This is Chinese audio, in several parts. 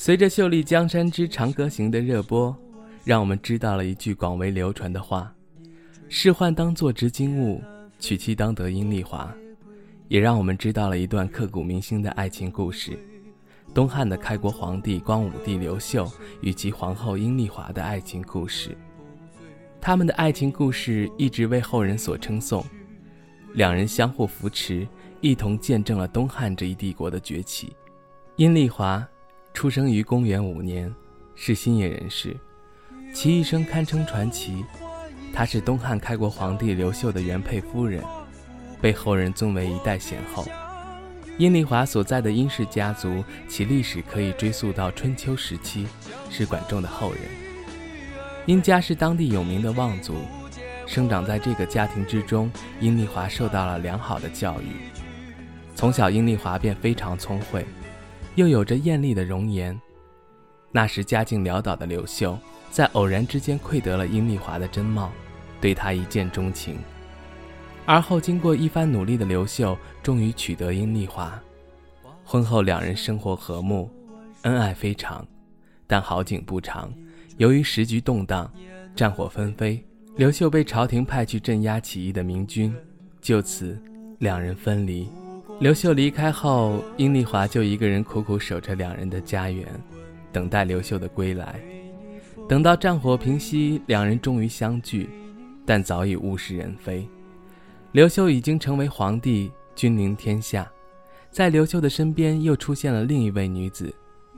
随着《秀丽江山之长歌行》的热播，让我们知道了一句广为流传的话：“仕宦当作执金吾，娶妻当得阴丽华。”也让我们知道了一段刻骨铭心的爱情故事——东汉的开国皇帝光武帝刘秀与其皇后阴丽华的爱情故事。他们的爱情故事一直为后人所称颂，两人相互扶持，一同见证了东汉这一帝国的崛起。阴丽华。出生于公元五年，是新野人士，其一生堪称传奇。她是东汉开国皇帝刘秀的原配夫人，被后人尊为一代贤后。阴丽华所在的殷氏家族，其历史可以追溯到春秋时期，是管仲的后人。殷家是当地有名的望族，生长在这个家庭之中，阴丽华受到了良好的教育。从小，阴丽华便非常聪慧。又有着艳丽的容颜，那时家境潦倒的刘秀，在偶然之间窥得了殷丽华的真貌，对她一见钟情。而后经过一番努力的刘秀，终于娶得殷丽华。婚后两人生活和睦，恩爱非常。但好景不长，由于时局动荡，战火纷飞，刘秀被朝廷派去镇压起义的明军，就此两人分离。刘秀离开后，殷丽华就一个人苦苦守着两人的家园，等待刘秀的归来。等到战火平息，两人终于相聚，但早已物是人非。刘秀已经成为皇帝，君临天下，在刘秀的身边又出现了另一位女子，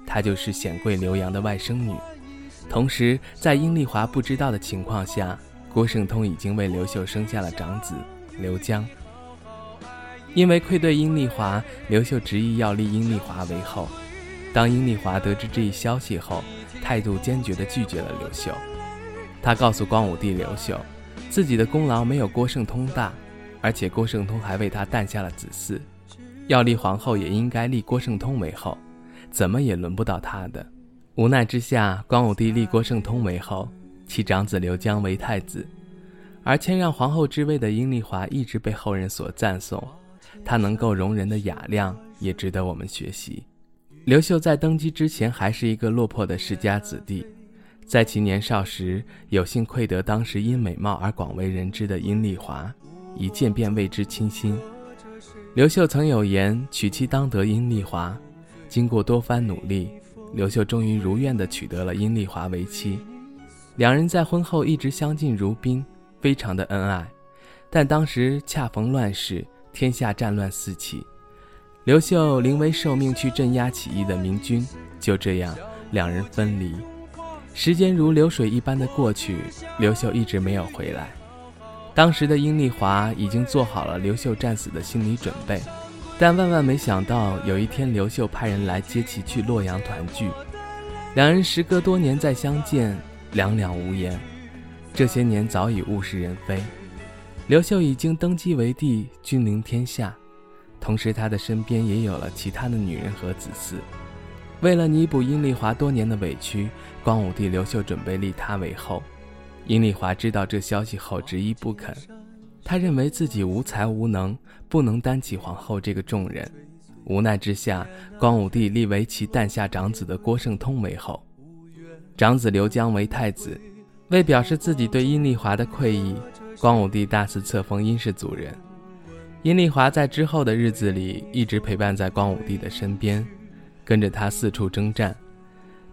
她就是显贵刘洋的外甥女。同时，在殷丽华不知道的情况下，郭圣通已经为刘秀生下了长子刘江。因为愧对殷丽华，刘秀执意要立殷丽华为后。当殷丽华得知这一消息后，态度坚决地拒绝了刘秀。他告诉光武帝刘秀，自己的功劳没有郭圣通大，而且郭圣通还为他诞下了子嗣，要立皇后也应该立郭圣通为后，怎么也轮不到他的。无奈之下，光武帝立郭圣通为后，其长子刘江为太子，而谦让皇后之位的殷丽华一直被后人所赞颂。他能够容人的雅量也值得我们学习。刘秀在登基之前还是一个落魄的世家子弟，在其年少时有幸窥得当时因美貌而广为人知的殷丽华，一见便为之倾心。刘秀曾有言：“娶妻当得殷丽华。”经过多番努力，刘秀终于如愿地娶得了殷丽华为妻。两人在婚后一直相敬如宾，非常的恩爱。但当时恰逢乱世。天下战乱四起，刘秀临危受命去镇压起义的明军，就这样两人分离。时间如流水一般的过去，刘秀一直没有回来。当时的殷丽华已经做好了刘秀战死的心理准备，但万万没想到，有一天刘秀派人来接其去洛阳团聚。两人时隔多年再相见，两两无言。这些年早已物是人非。刘秀已经登基为帝，君临天下，同时他的身边也有了其他的女人和子嗣。为了弥补殷丽华多年的委屈，光武帝刘秀准备立她为后。殷丽华知道这消息后，执意不肯。他认为自己无才无能，不能担起皇后这个重任。无奈之下，光武帝立为其诞下长子的郭圣通为后，长子刘江为太子。为表示自己对殷丽华的愧意。光武帝大肆册封殷氏族人，殷丽华在之后的日子里一直陪伴在光武帝的身边，跟着他四处征战。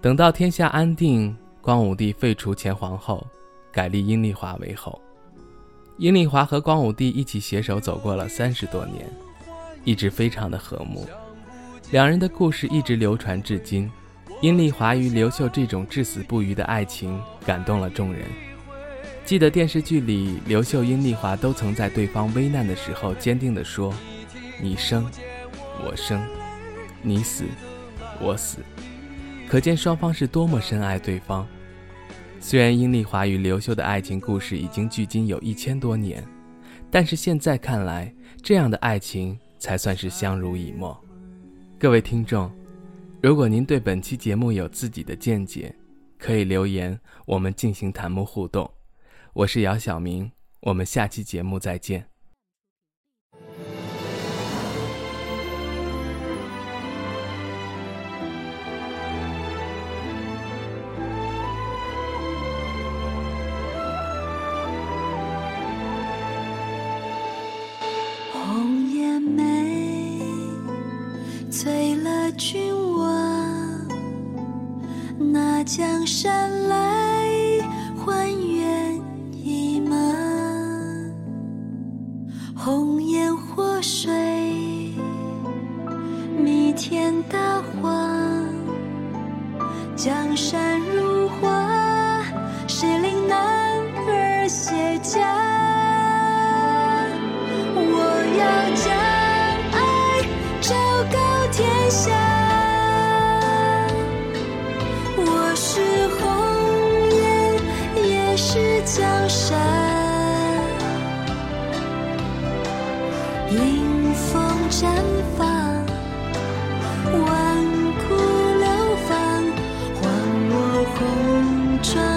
等到天下安定，光武帝废除前皇后，改立殷丽华为后。殷丽华和光武帝一起携手走过了三十多年，一直非常的和睦。两人的故事一直流传至今。殷丽华与刘秀这种至死不渝的爱情感动了众人。记得电视剧里，刘秀、殷丽华都曾在对方危难的时候坚定地说：“你生，我生；你死，我死。”可见双方是多么深爱对方。虽然殷丽华与刘秀的爱情故事已经距今有一千多年，但是现在看来，这样的爱情才算是相濡以沫。各位听众，如果您对本期节目有自己的见解，可以留言，我们进行弹幕互动。我是姚晓明，我们下期节目再见。红颜美，醉了君王，那江山来。江山如画，谁令男儿写家？我要将爱昭告天下。我是红颜，也是江山。迎风绽放。转